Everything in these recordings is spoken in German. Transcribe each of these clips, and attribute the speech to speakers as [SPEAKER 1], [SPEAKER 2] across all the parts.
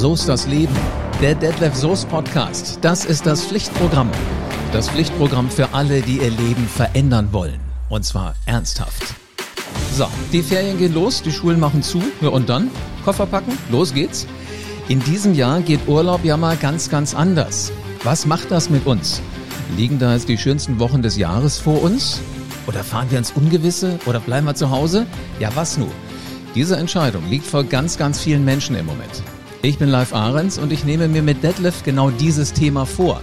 [SPEAKER 1] So ist das Leben. Der Detlef Soos Podcast. Das ist das Pflichtprogramm. Das Pflichtprogramm für alle, die ihr Leben verändern wollen. Und zwar ernsthaft. So, die Ferien gehen los, die Schulen machen zu. Und dann? Koffer packen? Los geht's. In diesem Jahr geht Urlaub ja mal ganz, ganz anders. Was macht das mit uns? Liegen da jetzt die schönsten Wochen des Jahres vor uns? Oder fahren wir ins Ungewisse? Oder bleiben wir zu Hause? Ja, was nun? Diese Entscheidung liegt vor ganz, ganz vielen Menschen im Moment. Ich bin Live Ahrens und ich nehme mir mit Detlef genau dieses Thema vor.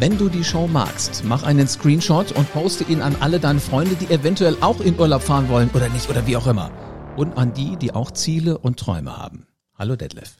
[SPEAKER 1] Wenn du die Show magst, mach einen Screenshot und poste ihn an alle deine Freunde, die eventuell auch in Urlaub fahren wollen oder nicht oder wie auch immer. Und an die, die auch Ziele und Träume haben. Hallo Detlef.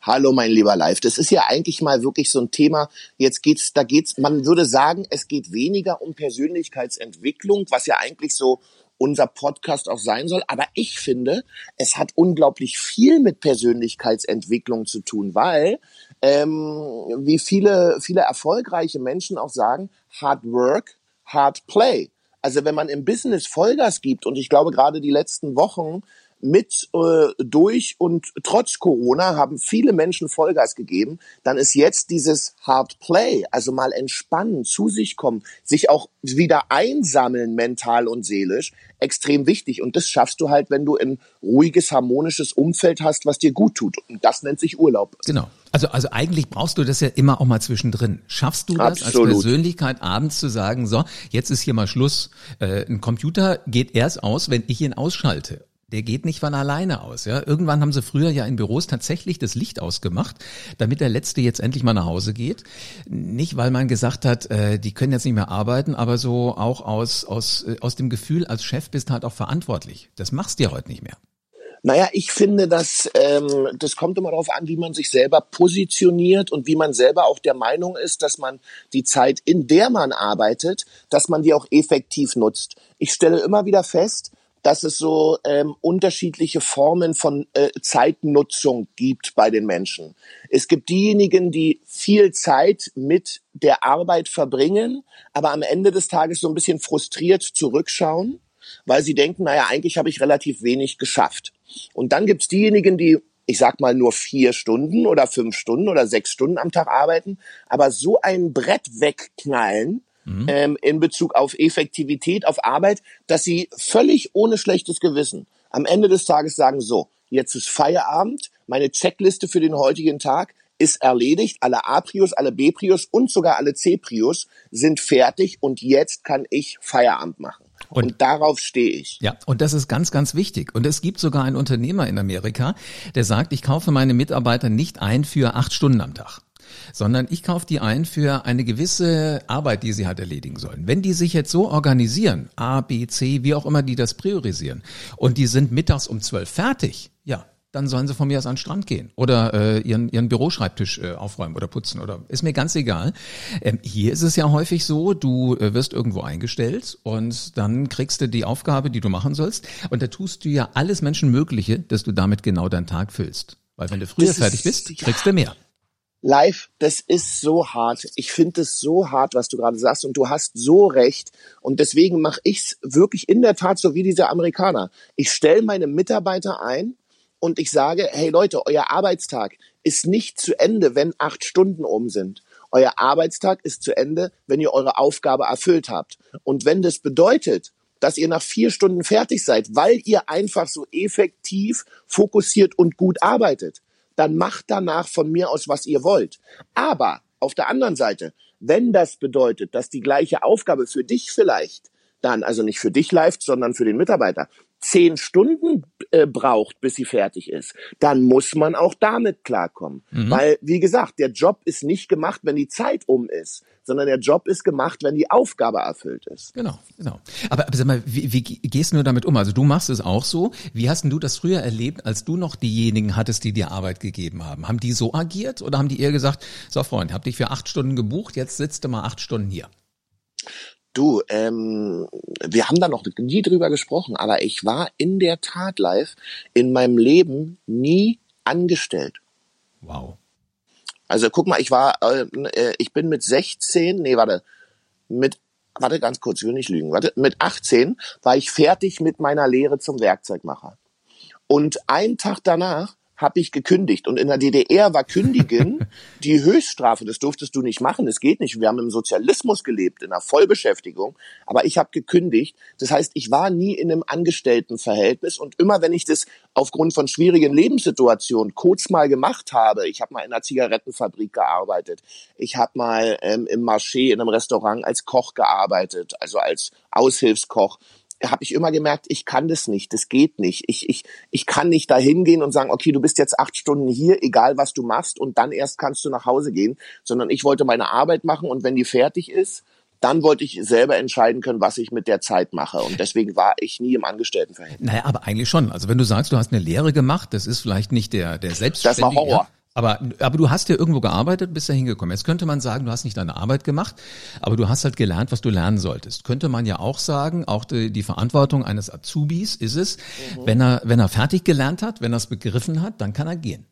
[SPEAKER 2] Hallo, mein lieber Live. Das ist ja eigentlich mal wirklich so ein Thema. Jetzt geht's, da geht's, man würde sagen, es geht weniger um Persönlichkeitsentwicklung, was ja eigentlich so unser Podcast auch sein soll. Aber ich finde, es hat unglaublich viel mit Persönlichkeitsentwicklung zu tun, weil, ähm, wie viele, viele erfolgreiche Menschen auch sagen, Hard Work, Hard Play. Also wenn man im Business Vollgas gibt, und ich glaube gerade die letzten Wochen mit äh, durch und trotz Corona haben viele Menschen Vollgas gegeben, dann ist jetzt dieses Hard Play, also mal entspannen, zu sich kommen, sich auch wieder einsammeln mental und seelisch, extrem wichtig. Und das schaffst du halt, wenn du ein ruhiges, harmonisches Umfeld hast, was dir gut tut. Und das nennt sich Urlaub.
[SPEAKER 1] Genau. Also, also eigentlich brauchst du das ja immer auch mal zwischendrin. Schaffst du das Absolut. als Persönlichkeit abends zu sagen, so, jetzt ist hier mal Schluss. Äh, ein Computer geht erst aus, wenn ich ihn ausschalte der geht nicht von alleine aus. Ja? Irgendwann haben sie früher ja in Büros tatsächlich das Licht ausgemacht, damit der Letzte jetzt endlich mal nach Hause geht. Nicht, weil man gesagt hat, äh, die können jetzt nicht mehr arbeiten, aber so auch aus, aus, äh, aus dem Gefühl, als Chef bist halt auch verantwortlich. Das machst du ja heute nicht mehr.
[SPEAKER 2] Naja, ich finde, dass ähm, das kommt immer darauf an, wie man sich selber positioniert und wie man selber auch der Meinung ist, dass man die Zeit, in der man arbeitet, dass man die auch effektiv nutzt. Ich stelle immer wieder fest, dass es so ähm, unterschiedliche Formen von äh, Zeitnutzung gibt bei den Menschen. Es gibt diejenigen, die viel Zeit mit der Arbeit verbringen, aber am Ende des Tages so ein bisschen frustriert zurückschauen, weil sie denken, naja, eigentlich habe ich relativ wenig geschafft. Und dann gibt es diejenigen, die ich sag mal nur vier Stunden oder fünf Stunden oder sechs Stunden am Tag arbeiten, aber so ein Brett wegknallen, mhm. ähm, in Bezug auf Effektivität, auf Arbeit, dass sie völlig ohne schlechtes Gewissen am Ende des Tages sagen, so, jetzt ist Feierabend, meine Checkliste für den heutigen Tag ist erledigt, alle A-Prius, alle B-Prius und sogar alle C-Prius sind fertig und jetzt kann ich Feierabend machen. Und, und, darauf stehe ich.
[SPEAKER 1] Ja, und das ist ganz, ganz wichtig. Und es gibt sogar einen Unternehmer in Amerika, der sagt, ich kaufe meine Mitarbeiter nicht ein für acht Stunden am Tag sondern ich kaufe die ein für eine gewisse Arbeit, die sie halt erledigen sollen. Wenn die sich jetzt so organisieren, A, B, C, wie auch immer die das priorisieren, und die sind mittags um zwölf fertig, ja, dann sollen sie von mir aus an den Strand gehen oder äh, ihren, ihren Büroschreibtisch äh, aufräumen oder putzen oder ist mir ganz egal. Ähm, hier ist es ja häufig so, du äh, wirst irgendwo eingestellt und dann kriegst du die Aufgabe, die du machen sollst und da tust du ja alles Menschenmögliche, dass du damit genau deinen Tag füllst. Weil wenn du früher das fertig bist, kriegst du mehr
[SPEAKER 2] live, das ist so hart. Ich finde es so hart, was du gerade sagst und du hast so recht. Und deswegen mache ich es wirklich in der Tat so wie diese Amerikaner. Ich stelle meine Mitarbeiter ein und ich sage, hey Leute, euer Arbeitstag ist nicht zu Ende, wenn acht Stunden um sind. Euer Arbeitstag ist zu Ende, wenn ihr eure Aufgabe erfüllt habt. Und wenn das bedeutet, dass ihr nach vier Stunden fertig seid, weil ihr einfach so effektiv, fokussiert und gut arbeitet, dann macht danach von mir aus, was ihr wollt. Aber auf der anderen Seite, wenn das bedeutet, dass die gleiche Aufgabe für dich vielleicht dann, also nicht für dich läuft, sondern für den Mitarbeiter, zehn Stunden äh, braucht, bis sie fertig ist, dann muss man auch damit klarkommen. Mhm. Weil, wie gesagt, der Job ist nicht gemacht, wenn die Zeit um ist, sondern der Job ist gemacht, wenn die Aufgabe erfüllt ist.
[SPEAKER 1] Genau, genau. Aber, aber sag mal, wie, wie gehst du damit um? Also du machst es auch so. Wie hast denn du das früher erlebt, als du noch diejenigen hattest, die dir Arbeit gegeben haben? Haben die so agiert oder haben die eher gesagt, so Freund, hab dich für acht Stunden gebucht, jetzt sitzt du mal acht Stunden hier?
[SPEAKER 2] Du, ähm, wir haben da noch nie drüber gesprochen, aber ich war in der Tat live in meinem Leben nie angestellt.
[SPEAKER 1] Wow.
[SPEAKER 2] Also guck mal, ich war, äh, äh ich bin mit 16, nee, warte, mit, warte ganz kurz, ich will nicht lügen, warte, mit 18 war ich fertig mit meiner Lehre zum Werkzeugmacher. Und einen Tag danach habe ich gekündigt. Und in der DDR war Kündigen die Höchststrafe. Das durftest du nicht machen. Das geht nicht. Wir haben im Sozialismus gelebt, in einer Vollbeschäftigung. Aber ich habe gekündigt. Das heißt, ich war nie in einem Angestelltenverhältnis. Und immer wenn ich das aufgrund von schwierigen Lebenssituationen kurz mal gemacht habe, ich habe mal in einer Zigarettenfabrik gearbeitet, ich habe mal ähm, im Marché in einem Restaurant als Koch gearbeitet, also als Aushilfskoch habe ich immer gemerkt, ich kann das nicht, das geht nicht. Ich, ich, ich kann nicht da hingehen und sagen, okay, du bist jetzt acht Stunden hier, egal was du machst, und dann erst kannst du nach Hause gehen, sondern ich wollte meine Arbeit machen und wenn die fertig ist, dann wollte ich selber entscheiden können, was ich mit der Zeit mache. Und deswegen war ich nie im Angestelltenverhältnis.
[SPEAKER 1] Naja, aber eigentlich schon. Also wenn du sagst, du hast eine Lehre gemacht, das ist vielleicht nicht der, der Selbstständige.
[SPEAKER 2] Das war Horror.
[SPEAKER 1] Aber, aber du hast ja irgendwo gearbeitet, bist da hingekommen. Jetzt könnte man sagen, du hast nicht deine Arbeit gemacht, aber du hast halt gelernt, was du lernen solltest. Könnte man ja auch sagen, auch die, die Verantwortung eines Azubis ist es, mhm. wenn er, wenn er fertig gelernt hat, wenn er es begriffen hat, dann kann er gehen.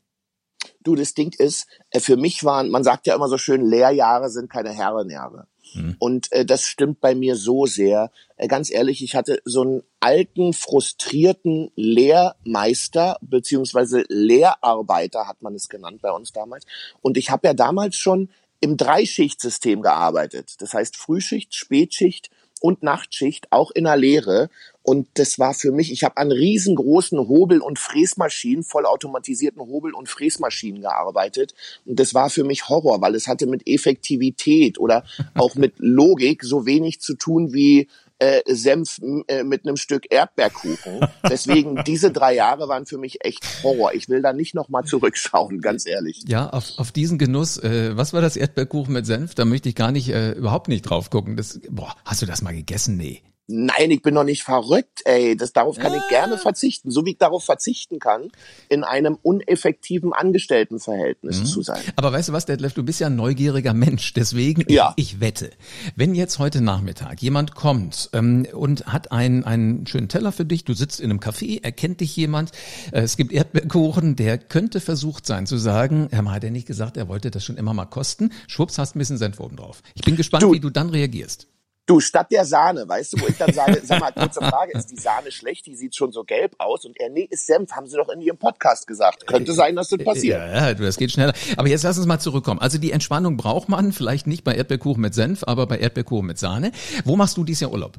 [SPEAKER 2] Du, das Ding ist, äh, für mich waren, man sagt ja immer so schön, Lehrjahre sind keine Herrenjahre. Mhm. Und äh, das stimmt bei mir so sehr. Äh, ganz ehrlich, ich hatte so einen alten, frustrierten Lehrmeister beziehungsweise Lehrarbeiter, hat man es genannt bei uns damals. Und ich habe ja damals schon im Dreischichtsystem gearbeitet. Das heißt Frühschicht, Spätschicht und Nachtschicht, auch in der Lehre. Und das war für mich, ich habe an riesengroßen Hobel- und Fräsmaschinen, vollautomatisierten Hobel- und Fräsmaschinen gearbeitet. Und das war für mich Horror, weil es hatte mit Effektivität oder auch mit Logik so wenig zu tun wie äh, Senf äh, mit einem Stück Erdbeerkuchen. Deswegen diese drei Jahre waren für mich echt Horror. Ich will da nicht noch mal zurückschauen, ganz ehrlich.
[SPEAKER 1] Ja, auf, auf diesen Genuss. Äh, was war das Erdbeerkuchen mit Senf? Da möchte ich gar nicht äh, überhaupt nicht drauf gucken. Das, boah, hast du das mal gegessen? Nee.
[SPEAKER 2] Nein, ich bin doch nicht verrückt, ey. Das, darauf kann ja. ich gerne verzichten. So wie ich darauf verzichten kann, in einem uneffektiven Angestelltenverhältnis mhm. zu sein.
[SPEAKER 1] Aber weißt du was, Detlef, du bist ja ein neugieriger Mensch. Deswegen, ja. ich, ich wette, wenn jetzt heute Nachmittag jemand kommt ähm, und hat einen, einen schönen Teller für dich, du sitzt in einem Café, erkennt dich jemand, äh, es gibt Erdbeerkuchen, der könnte versucht sein zu sagen, Herr hat er nicht gesagt, er wollte das schon immer mal kosten? Schwupps, hast ein bisschen Senf oben drauf. Ich bin gespannt, du, wie du dann reagierst.
[SPEAKER 2] Du, statt der Sahne, weißt du, wo ich dann sage, sag mal, kurze Frage, ist die Sahne schlecht? Die sieht schon so gelb aus. Und er, nee, ist Senf, haben sie doch in ihrem Podcast gesagt. Könnte sein, dass das passiert.
[SPEAKER 1] Ja, ja, das geht schneller. Aber jetzt lass uns mal zurückkommen. Also die Entspannung braucht man, vielleicht nicht bei Erdbeerkuchen mit Senf, aber bei Erdbeerkuchen mit Sahne. Wo machst du dieses Jahr Urlaub?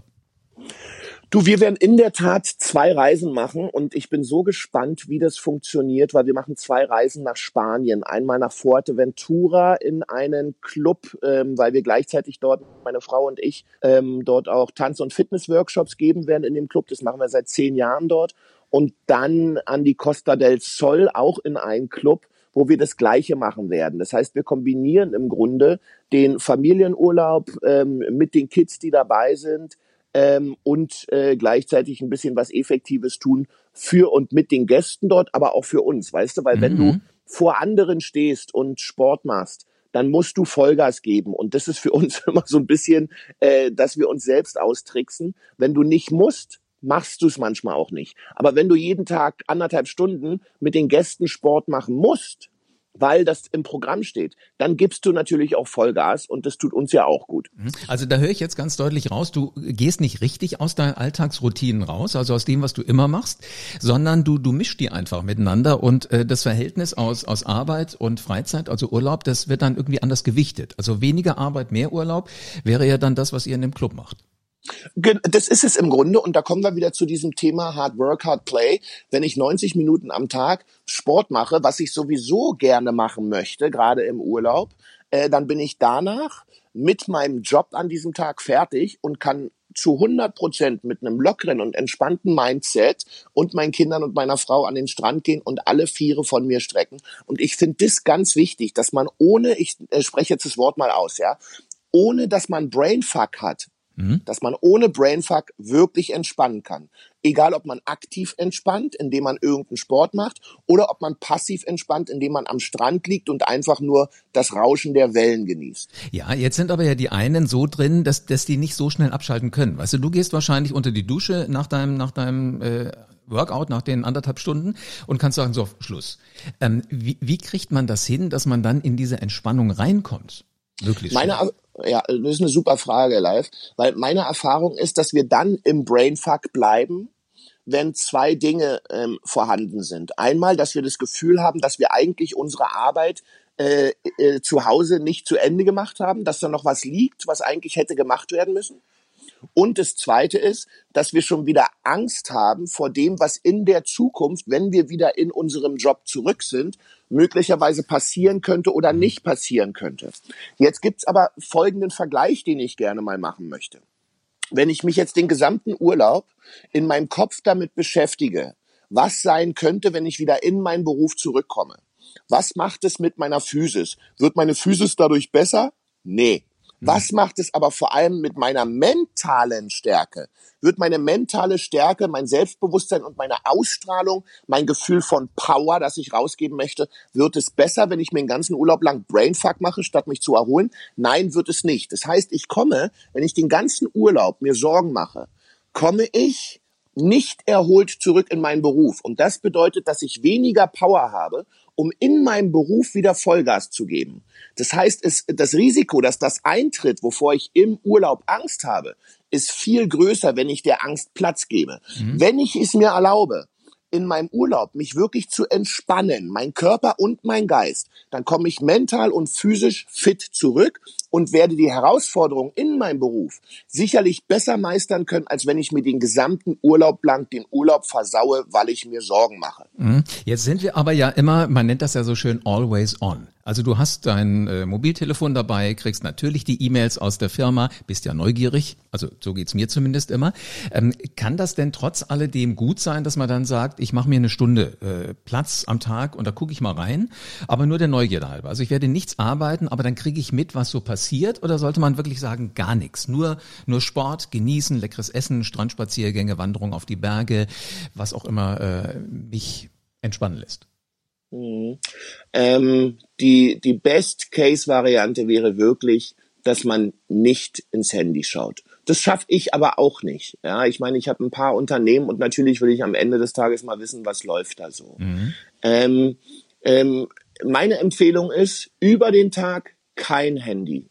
[SPEAKER 2] Du, wir werden in der Tat zwei Reisen machen und ich bin so gespannt, wie das funktioniert, weil wir machen zwei Reisen nach Spanien. Einmal nach Fuerteventura in einen Club, ähm, weil wir gleichzeitig dort, meine Frau und ich, ähm, dort auch Tanz- und Fitness-Workshops geben werden in dem Club. Das machen wir seit zehn Jahren dort. Und dann an die Costa del Sol, auch in einen Club, wo wir das Gleiche machen werden. Das heißt, wir kombinieren im Grunde den Familienurlaub ähm, mit den Kids, die dabei sind, ähm, und äh, gleichzeitig ein bisschen was Effektives tun für und mit den Gästen dort, aber auch für uns, weißt du, weil mhm. wenn du mhm. vor anderen stehst und Sport machst, dann musst du Vollgas geben. Und das ist für uns immer so ein bisschen, äh, dass wir uns selbst austricksen. Wenn du nicht musst, machst du es manchmal auch nicht. Aber wenn du jeden Tag anderthalb Stunden mit den Gästen Sport machen musst, weil das im Programm steht, dann gibst du natürlich auch Vollgas und das tut uns ja auch gut.
[SPEAKER 1] Mhm. Also da höre ich jetzt ganz deutlich raus, du gehst nicht richtig aus deinen Alltagsroutinen raus, also aus dem, was du immer machst, sondern du, du mischst die einfach miteinander und äh, das Verhältnis aus, aus Arbeit und Freizeit, also Urlaub, das wird dann irgendwie anders gewichtet. Also weniger Arbeit, mehr Urlaub wäre ja dann das, was ihr in dem Club macht.
[SPEAKER 2] Das ist es im Grunde und da kommen wir wieder zu diesem Thema Hard Work, Hard Play. Wenn ich 90 Minuten am Tag Sport mache, was ich sowieso gerne machen möchte, gerade im Urlaub, äh, dann bin ich danach mit meinem Job an diesem Tag fertig und kann zu 100 Prozent mit einem lockeren und entspannten Mindset und meinen Kindern und meiner Frau an den Strand gehen und alle Viere von mir strecken. Und ich finde das ganz wichtig, dass man ohne, ich äh, spreche jetzt das Wort mal aus, ja, ohne dass man Brainfuck hat, Mhm. Dass man ohne Brainfuck wirklich entspannen kann. Egal, ob man aktiv entspannt, indem man irgendeinen Sport macht, oder ob man passiv entspannt, indem man am Strand liegt und einfach nur das Rauschen der Wellen genießt.
[SPEAKER 1] Ja, jetzt sind aber ja die einen so drin, dass, dass die nicht so schnell abschalten können. Weißt du, du gehst wahrscheinlich unter die Dusche nach deinem, nach deinem äh, Workout, nach den anderthalb Stunden und kannst sagen, so, Schluss. Ähm, wie, wie kriegt man das hin, dass man dann in diese Entspannung reinkommt?
[SPEAKER 2] Wirklich. Meine, ja, das ist eine super Frage live, weil meine Erfahrung ist, dass wir dann im Brainfuck bleiben, wenn zwei Dinge ähm, vorhanden sind. Einmal, dass wir das Gefühl haben, dass wir eigentlich unsere Arbeit äh, äh, zu Hause nicht zu Ende gemacht haben, dass da noch was liegt, was eigentlich hätte gemacht werden müssen. Und das Zweite ist, dass wir schon wieder Angst haben vor dem, was in der Zukunft, wenn wir wieder in unserem Job zurück sind, möglicherweise passieren könnte oder mhm. nicht passieren könnte. Jetzt gibt's aber folgenden Vergleich, den ich gerne mal machen möchte. Wenn ich mich jetzt den gesamten Urlaub in meinem Kopf damit beschäftige, was sein könnte, wenn ich wieder in meinen Beruf zurückkomme. Was macht es mit meiner Physis? Wird meine Physis dadurch besser? Nee. Was macht es aber vor allem mit meiner mentalen Stärke? Wird meine mentale Stärke, mein Selbstbewusstsein und meine Ausstrahlung, mein Gefühl von Power, das ich rausgeben möchte, wird es besser, wenn ich mir den ganzen Urlaub lang Brainfuck mache, statt mich zu erholen? Nein, wird es nicht. Das heißt, ich komme, wenn ich den ganzen Urlaub mir Sorgen mache, komme ich nicht erholt zurück in meinen Beruf. Und das bedeutet, dass ich weniger Power habe, um in meinem Beruf wieder Vollgas zu geben. Das heißt, es, das Risiko, dass das eintritt, wovor ich im Urlaub Angst habe, ist viel größer, wenn ich der Angst Platz gebe. Mhm. Wenn ich es mir erlaube, in meinem Urlaub mich wirklich zu entspannen, mein Körper und mein Geist, dann komme ich mental und physisch fit zurück und werde die Herausforderungen in meinem Beruf sicherlich besser meistern können, als wenn ich mir den gesamten Urlaub lang den Urlaub versaue, weil ich mir Sorgen mache.
[SPEAKER 1] Mhm. Jetzt sind wir aber ja immer, man nennt das ja so schön always on. Also du hast dein äh, Mobiltelefon dabei, kriegst natürlich die E-Mails aus der Firma, bist ja neugierig, also so geht's mir zumindest immer. Ähm, kann das denn trotz alledem gut sein, dass man dann sagt, ich mache mir eine Stunde äh, Platz am Tag und da gucke ich mal rein, aber nur der Neugierde halber. Also ich werde nichts arbeiten, aber dann kriege ich mit, was so passiert oder sollte man wirklich sagen, gar nichts? Nur, nur Sport, genießen, leckeres Essen, Strandspaziergänge, Wanderung auf die Berge, was auch immer äh, mich entspannen lässt.
[SPEAKER 2] Mhm. Ähm, die die Best-Case-Variante wäre wirklich, dass man nicht ins Handy schaut. Das schaffe ich aber auch nicht. Ja, ich meine, ich habe ein paar Unternehmen und natürlich will ich am Ende des Tages mal wissen, was läuft da so. Mhm. Ähm, ähm, meine Empfehlung ist, über den Tag kein Handy.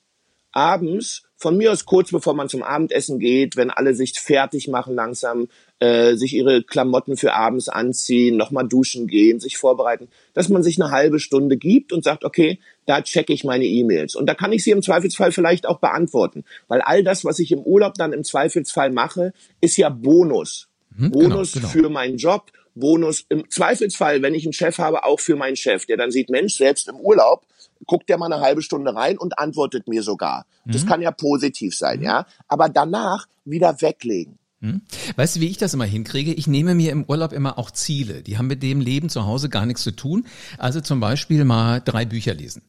[SPEAKER 2] Abends von mir aus kurz bevor man zum Abendessen geht, wenn alle sich fertig machen langsam, äh, sich ihre Klamotten für abends anziehen, nochmal duschen gehen, sich vorbereiten, dass man sich eine halbe Stunde gibt und sagt, okay, da checke ich meine E-Mails. Und da kann ich sie im Zweifelsfall vielleicht auch beantworten. Weil all das, was ich im Urlaub dann im Zweifelsfall mache, ist ja Bonus. Hm, Bonus genau, genau. für meinen Job, Bonus im Zweifelsfall, wenn ich einen Chef habe, auch für meinen Chef, der dann sieht, Mensch, selbst im Urlaub guckt der mal eine halbe Stunde rein und antwortet mir sogar. Das mhm. kann ja positiv sein, mhm. ja. Aber danach wieder weglegen.
[SPEAKER 1] Mhm. Weißt du, wie ich das immer hinkriege? Ich nehme mir im Urlaub immer auch Ziele. Die haben mit dem Leben zu Hause gar nichts zu tun. Also zum Beispiel mal drei Bücher lesen.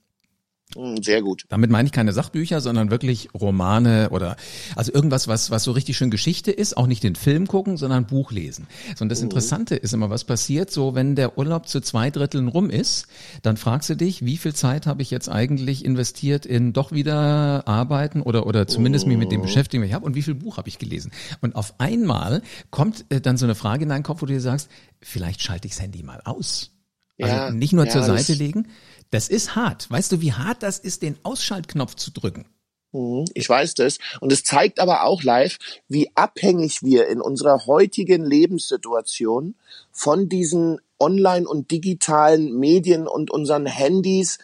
[SPEAKER 2] Hm, sehr gut.
[SPEAKER 1] Damit meine ich keine Sachbücher, sondern wirklich Romane oder also irgendwas, was was so richtig schön Geschichte ist, auch nicht den Film gucken, sondern Buch lesen. So, und das mhm. Interessante ist immer, was passiert, so wenn der Urlaub zu zwei Dritteln rum ist, dann fragst du dich, wie viel Zeit habe ich jetzt eigentlich investiert in doch wieder arbeiten oder oder zumindest mich mit dem mhm. beschäftigen, was ich habe und wie viel Buch habe ich gelesen? Und auf einmal kommt äh, dann so eine Frage in deinen Kopf, wo du dir sagst, vielleicht schalte ich das Handy mal aus. Also ja, nicht nur ja, zur Seite legen, das ist hart. Weißt du, wie hart das ist, den Ausschaltknopf zu drücken?
[SPEAKER 2] Mhm, ich weiß das. Und es zeigt aber auch live, wie abhängig wir in unserer heutigen Lebenssituation von diesen online und digitalen Medien und unseren Handys,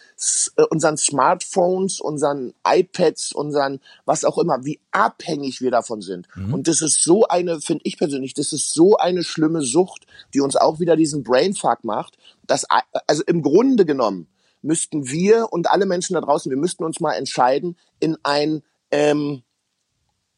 [SPEAKER 2] äh, unseren Smartphones, unseren iPads, unseren was auch immer, wie abhängig wir davon sind. Mhm. Und das ist so eine, finde ich persönlich, das ist so eine schlimme Sucht, die uns auch wieder diesen Brainfuck macht, dass also im Grunde genommen müssten wir und alle Menschen da draußen, wir müssten uns mal entscheiden, in ein ähm,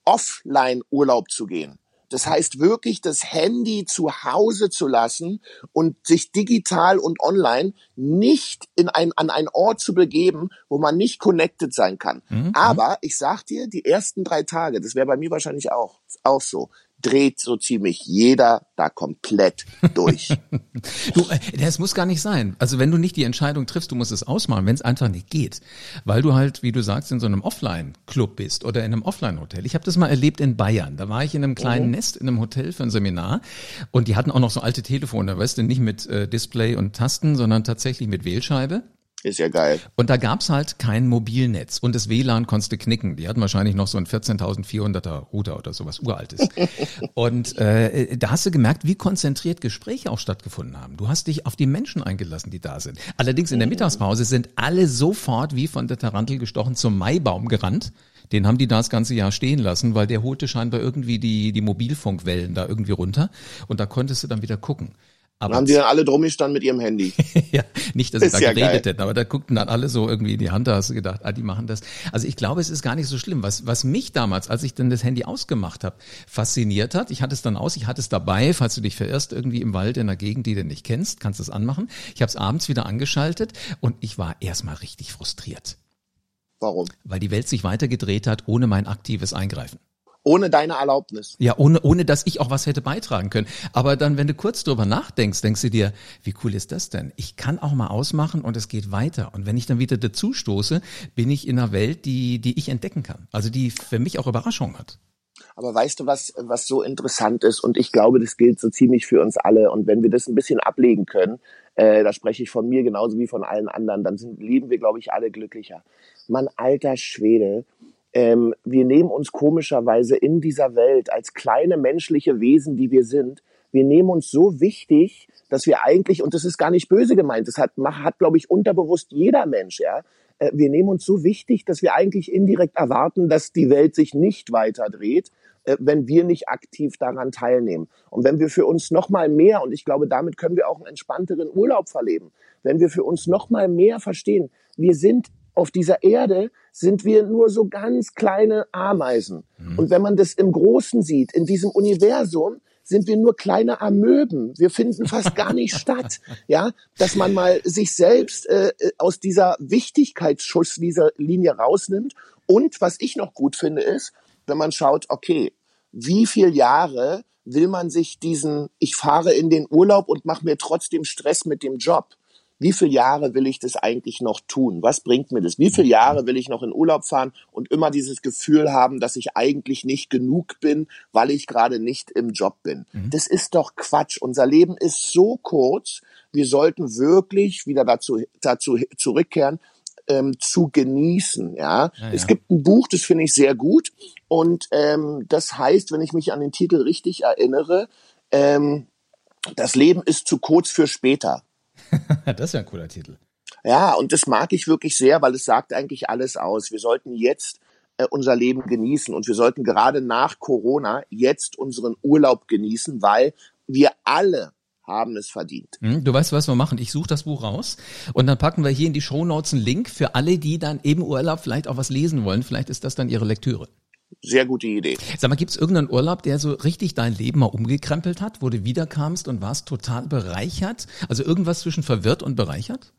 [SPEAKER 2] Offline-Urlaub zu gehen. Das heißt wirklich, das Handy zu Hause zu lassen und sich digital und online nicht in ein, an einen Ort zu begeben, wo man nicht connected sein kann. Mhm. Aber ich sag dir, die ersten drei Tage, das wäre bei mir wahrscheinlich auch, auch so, dreht so ziemlich jeder da komplett durch.
[SPEAKER 1] du, äh, das muss gar nicht sein. Also wenn du nicht die Entscheidung triffst, du musst es ausmachen, wenn es einfach nicht geht. Weil du halt, wie du sagst, in so einem Offline-Club bist oder in einem Offline-Hotel. Ich habe das mal erlebt in Bayern. Da war ich in einem kleinen mhm. Nest in einem Hotel für ein Seminar und die hatten auch noch so alte Telefone, weißt du, nicht mit äh, Display und Tasten, sondern tatsächlich mit Wählscheibe.
[SPEAKER 2] Ist ja geil.
[SPEAKER 1] Und da gab's halt kein Mobilnetz und das WLAN konntest du knicken. Die hatten wahrscheinlich noch so ein 14.400er Router oder sowas uraltes. und äh, da hast du gemerkt, wie konzentriert Gespräche auch stattgefunden haben. Du hast dich auf die Menschen eingelassen, die da sind. Allerdings in der Mittagspause sind alle sofort wie von der Tarantel gestochen zum Maibaum gerannt. Den haben die da das ganze Jahr stehen lassen, weil der holte scheinbar irgendwie die, die Mobilfunkwellen da irgendwie runter und da konntest du dann wieder gucken.
[SPEAKER 2] Aber haben die dann alle drum gestanden mit ihrem Handy.
[SPEAKER 1] ja, nicht, dass sie da ja geredet hätten, aber da guckten dann alle so irgendwie in die Hand, da hast du gedacht, ah, die machen das. Also ich glaube, es ist gar nicht so schlimm. Was, was mich damals, als ich dann das Handy ausgemacht habe, fasziniert hat, ich hatte es dann aus, ich hatte es dabei, falls du dich verirrst, irgendwie im Wald in einer Gegend, die du nicht kennst, kannst du es anmachen. Ich habe es abends wieder angeschaltet und ich war erstmal richtig frustriert.
[SPEAKER 2] Warum?
[SPEAKER 1] Weil die Welt sich weitergedreht hat, ohne mein aktives Eingreifen.
[SPEAKER 2] Ohne deine Erlaubnis.
[SPEAKER 1] Ja, ohne, ohne dass ich auch was hätte beitragen können. Aber dann, wenn du kurz drüber nachdenkst, denkst du dir, wie cool ist das denn? Ich kann auch mal ausmachen und es geht weiter. Und wenn ich dann wieder dazu stoße, bin ich in einer Welt, die, die ich entdecken kann. Also die für mich auch Überraschung hat.
[SPEAKER 2] Aber weißt du, was, was so interessant ist? Und ich glaube, das gilt so ziemlich für uns alle. Und wenn wir das ein bisschen ablegen können, äh, da spreche ich von mir genauso wie von allen anderen, dann sind, leben wir, glaube ich, alle glücklicher. Mann, alter Schwede, ähm, wir nehmen uns komischerweise in dieser Welt als kleine menschliche Wesen, die wir sind, wir nehmen uns so wichtig, dass wir eigentlich, und das ist gar nicht böse gemeint, das hat, hat glaube ich, unterbewusst jeder Mensch, ja, äh, wir nehmen uns so wichtig, dass wir eigentlich indirekt erwarten, dass die Welt sich nicht weiter dreht, äh, wenn wir nicht aktiv daran teilnehmen. Und wenn wir für uns noch mal mehr, und ich glaube, damit können wir auch einen entspannteren Urlaub verleben, wenn wir für uns noch mal mehr verstehen, wir sind auf dieser Erde sind wir nur so ganz kleine Ameisen. Mhm. Und wenn man das im Großen sieht, in diesem Universum, sind wir nur kleine Amöben. Wir finden fast gar nicht statt. Ja, dass man mal sich selbst äh, aus dieser Wichtigkeitsschuss dieser Linie rausnimmt. Und was ich noch gut finde, ist, wenn man schaut, okay, wie viel Jahre will man sich diesen, ich fahre in den Urlaub und mache mir trotzdem Stress mit dem Job wie viele Jahre will ich das eigentlich noch tun? Was bringt mir das? Wie viele Jahre will ich noch in Urlaub fahren und immer dieses Gefühl haben, dass ich eigentlich nicht genug bin, weil ich gerade nicht im Job bin? Mhm. Das ist doch Quatsch. Unser Leben ist so kurz. Wir sollten wirklich wieder dazu, dazu zurückkehren, ähm, zu genießen. Ja? ja, ja. es gibt ein Buch, das finde ich sehr gut und ähm, das heißt, wenn ich mich an den Titel richtig erinnere, ähm, das Leben ist zu kurz für später.
[SPEAKER 1] das ist ja ein cooler Titel.
[SPEAKER 2] Ja, und das mag ich wirklich sehr, weil es sagt eigentlich alles aus. Wir sollten jetzt äh, unser Leben genießen und wir sollten gerade nach Corona jetzt unseren Urlaub genießen, weil wir alle haben es verdient.
[SPEAKER 1] Hm, du weißt, was wir machen. Ich suche das Buch raus und dann packen wir hier in die Shownotes einen Link für alle, die dann eben Urlaub vielleicht auch was lesen wollen. Vielleicht ist das dann ihre Lektüre.
[SPEAKER 2] Sehr gute Idee.
[SPEAKER 1] Sag mal, gibt es irgendeinen Urlaub, der so richtig dein Leben mal umgekrempelt hat, wo du wiederkamst und warst total bereichert? Also irgendwas zwischen verwirrt und bereichert?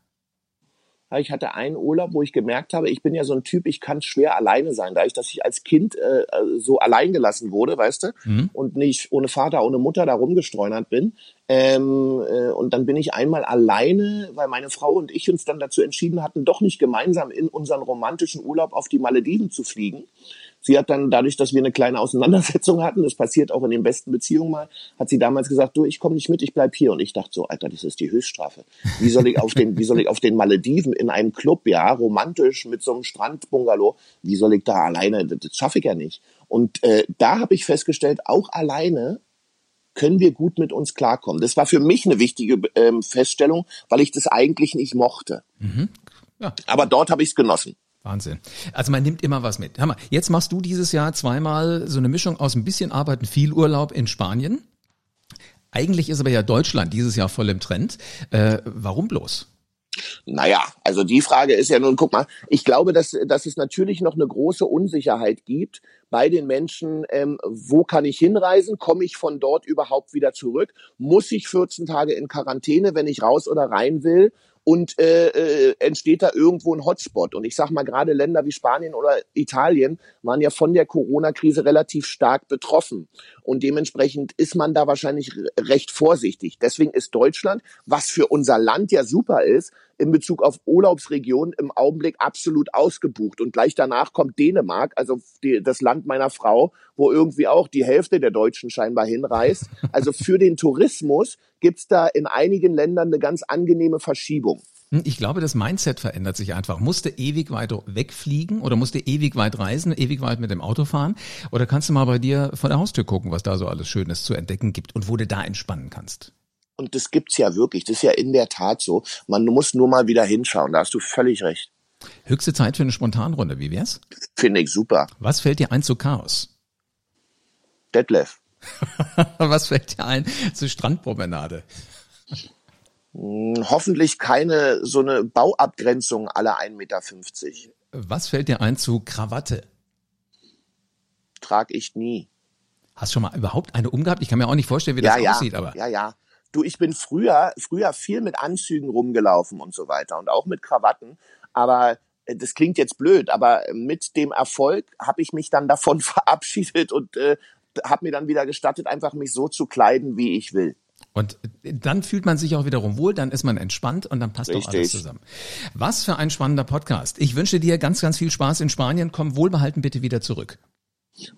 [SPEAKER 2] Ich hatte einen Urlaub, wo ich gemerkt habe, ich bin ja so ein Typ, ich kann schwer alleine sein, da ich, dass ich als Kind äh, so allein gelassen wurde, weißt du, mhm. und nicht ohne Vater, ohne Mutter da rumgestreunert bin. Ähm, äh, und dann bin ich einmal alleine, weil meine Frau und ich uns dann dazu entschieden hatten, doch nicht gemeinsam in unseren romantischen Urlaub auf die Malediven zu fliegen. Sie hat dann dadurch, dass wir eine kleine Auseinandersetzung hatten, das passiert auch in den besten Beziehungen mal, hat sie damals gesagt, du, ich komme nicht mit, ich bleib hier. Und ich dachte so, Alter, das ist die Höchststrafe. Wie soll ich auf den, wie soll ich auf den Malediven in einem Club, ja, romantisch mit so einem Strandbungalow, wie soll ich da alleine? Das, das schaffe ich ja nicht. Und äh, da habe ich festgestellt, auch alleine können wir gut mit uns klarkommen. Das war für mich eine wichtige ähm, Feststellung, weil ich das eigentlich nicht mochte. Mhm. Ja. Aber dort habe ich es genossen.
[SPEAKER 1] Wahnsinn. Also man nimmt immer was mit. Hammer. Jetzt machst du dieses Jahr zweimal so eine Mischung aus ein bisschen Arbeiten, viel Urlaub in Spanien. Eigentlich ist aber ja Deutschland dieses Jahr voll im Trend. Äh, warum bloß?
[SPEAKER 2] Naja, also die Frage ist ja nun, guck mal, ich glaube, dass, dass es natürlich noch eine große Unsicherheit gibt bei den Menschen, ähm, wo kann ich hinreisen, komme ich von dort überhaupt wieder zurück, muss ich 14 Tage in Quarantäne, wenn ich raus oder rein will und äh, äh, entsteht da irgendwo ein Hotspot. Und ich sage mal, gerade Länder wie Spanien oder Italien waren ja von der Corona-Krise relativ stark betroffen. Und dementsprechend ist man da wahrscheinlich recht vorsichtig. Deswegen ist Deutschland, was für unser Land ja super ist, in Bezug auf Urlaubsregionen im Augenblick absolut ausgebucht. Und gleich danach kommt Dänemark, also die, das Land meiner Frau, wo irgendwie auch die Hälfte der Deutschen scheinbar hinreist. Also für den Tourismus gibt's da in einigen Ländern eine ganz angenehme Verschiebung.
[SPEAKER 1] Hm, ich glaube, das Mindset verändert sich einfach. Musst du ewig weit wegfliegen oder musst du ewig weit reisen, ewig weit mit dem Auto fahren? Oder kannst du mal bei dir vor der Haustür gucken, was da so alles Schönes zu entdecken gibt und wo du da entspannen kannst?
[SPEAKER 2] Und das gibt's ja wirklich. Das ist ja in der Tat so. Man muss nur mal wieder hinschauen. Da hast du völlig recht.
[SPEAKER 1] Höchste Zeit für eine Spontanrunde. Wie wär's?
[SPEAKER 2] Finde ich super.
[SPEAKER 1] Was fällt dir ein zu Chaos?
[SPEAKER 2] Detlef.
[SPEAKER 1] Was fällt dir ein zu Strandpromenade?
[SPEAKER 2] Hm, hoffentlich keine so eine Bauabgrenzung alle 1,50 Meter.
[SPEAKER 1] Was fällt dir ein zu Krawatte?
[SPEAKER 2] Trag ich nie.
[SPEAKER 1] Hast du schon mal überhaupt eine umgehabt? Ich kann mir auch nicht vorstellen, wie das
[SPEAKER 2] ja,
[SPEAKER 1] aussieht, aber.
[SPEAKER 2] Ja, ja. Du, ich bin früher, früher viel mit Anzügen rumgelaufen und so weiter und auch mit Krawatten. Aber äh, das klingt jetzt blöd, aber mit dem Erfolg habe ich mich dann davon verabschiedet und äh, habe mir dann wieder gestattet, einfach mich so zu kleiden, wie ich will.
[SPEAKER 1] Und dann fühlt man sich auch wiederum wohl, dann ist man entspannt und dann passt Richtig. auch alles zusammen. Was für ein spannender Podcast. Ich wünsche dir ganz, ganz viel Spaß in Spanien. Komm wohlbehalten bitte wieder zurück.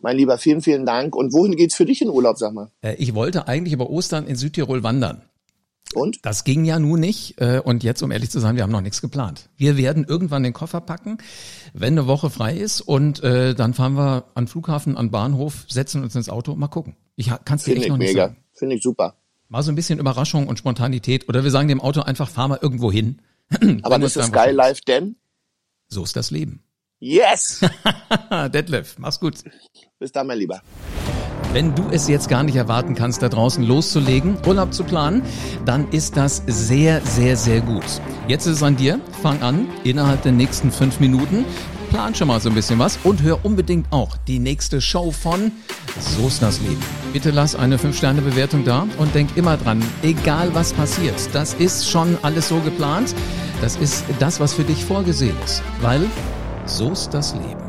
[SPEAKER 2] Mein Lieber, vielen, vielen Dank. Und wohin geht's für dich in Urlaub, sag mal?
[SPEAKER 1] Äh, ich wollte eigentlich über Ostern in Südtirol wandern.
[SPEAKER 2] Und?
[SPEAKER 1] Das ging ja nun nicht. Äh, und jetzt, um ehrlich zu sein, wir haben noch nichts geplant. Wir werden irgendwann den Koffer packen, wenn eine Woche frei ist. Und äh, dann fahren wir an Flughafen, an Bahnhof, setzen uns ins Auto, mal gucken. Ich kann es dir echt noch nicht mega. sagen.
[SPEAKER 2] Finde ich super.
[SPEAKER 1] Mal so ein bisschen Überraschung und Spontanität. Oder wir sagen dem Auto einfach, fahr mal irgendwo hin.
[SPEAKER 2] Aber das ist geil live, denn?
[SPEAKER 1] So ist das Leben.
[SPEAKER 2] Yes!
[SPEAKER 1] Detlef, mach's gut.
[SPEAKER 2] Bis dann, mein Lieber.
[SPEAKER 1] Wenn du es jetzt gar nicht erwarten kannst, da draußen loszulegen, Urlaub zu planen, dann ist das sehr, sehr, sehr gut. Jetzt ist es an dir. Fang an innerhalb der nächsten fünf Minuten plan schon mal so ein bisschen was und hör unbedingt auch die nächste Show von So ist das Leben. Bitte lass eine 5-Sterne-Bewertung da und denk immer dran, egal was passiert, das ist schon alles so geplant. Das ist das, was für dich vorgesehen ist, weil so ist das Leben.